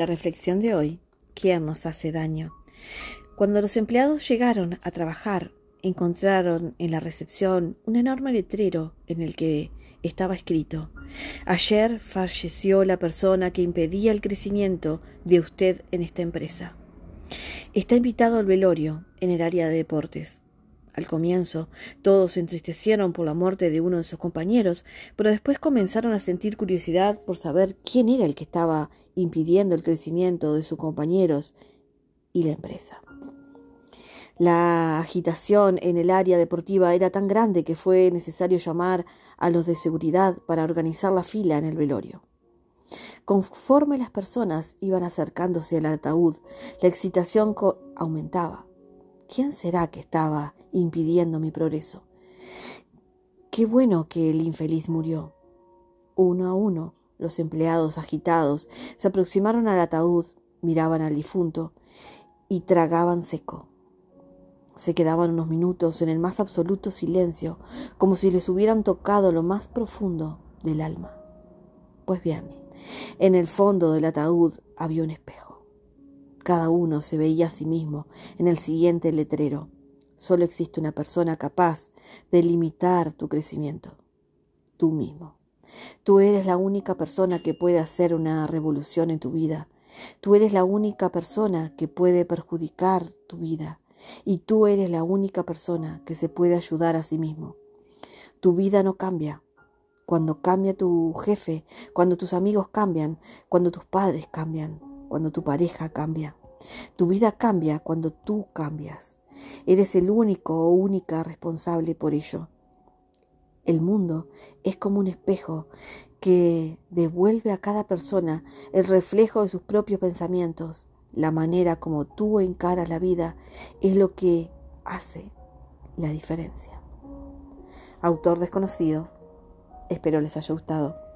La reflexión de hoy, ¿quién nos hace daño? Cuando los empleados llegaron a trabajar, encontraron en la recepción un enorme letrero en el que estaba escrito Ayer falleció la persona que impedía el crecimiento de usted en esta empresa. Está invitado al velorio en el área de deportes. Al comienzo, todos se entristecieron por la muerte de uno de sus compañeros, pero después comenzaron a sentir curiosidad por saber quién era el que estaba impidiendo el crecimiento de sus compañeros y la empresa. La agitación en el área deportiva era tan grande que fue necesario llamar a los de seguridad para organizar la fila en el velorio. Conforme las personas iban acercándose al ataúd, la excitación aumentaba. ¿Quién será que estaba impidiendo mi progreso? Qué bueno que el infeliz murió. Uno a uno, los empleados agitados se aproximaron al ataúd, miraban al difunto y tragaban seco. Se quedaban unos minutos en el más absoluto silencio, como si les hubieran tocado lo más profundo del alma. Pues bien, en el fondo del ataúd había un espejo. Cada uno se veía a sí mismo en el siguiente letrero. Solo existe una persona capaz de limitar tu crecimiento. Tú mismo. Tú eres la única persona que puede hacer una revolución en tu vida. Tú eres la única persona que puede perjudicar tu vida y tú eres la única persona que se puede ayudar a sí mismo. Tu vida no cambia. Cuando cambia tu jefe, cuando tus amigos cambian, cuando tus padres cambian, cuando tu pareja cambia. Tu vida cambia cuando tú cambias. Eres el único o única responsable por ello. El mundo es como un espejo que devuelve a cada persona el reflejo de sus propios pensamientos. La manera como tú encaras la vida es lo que hace la diferencia. Autor desconocido. Espero les haya gustado.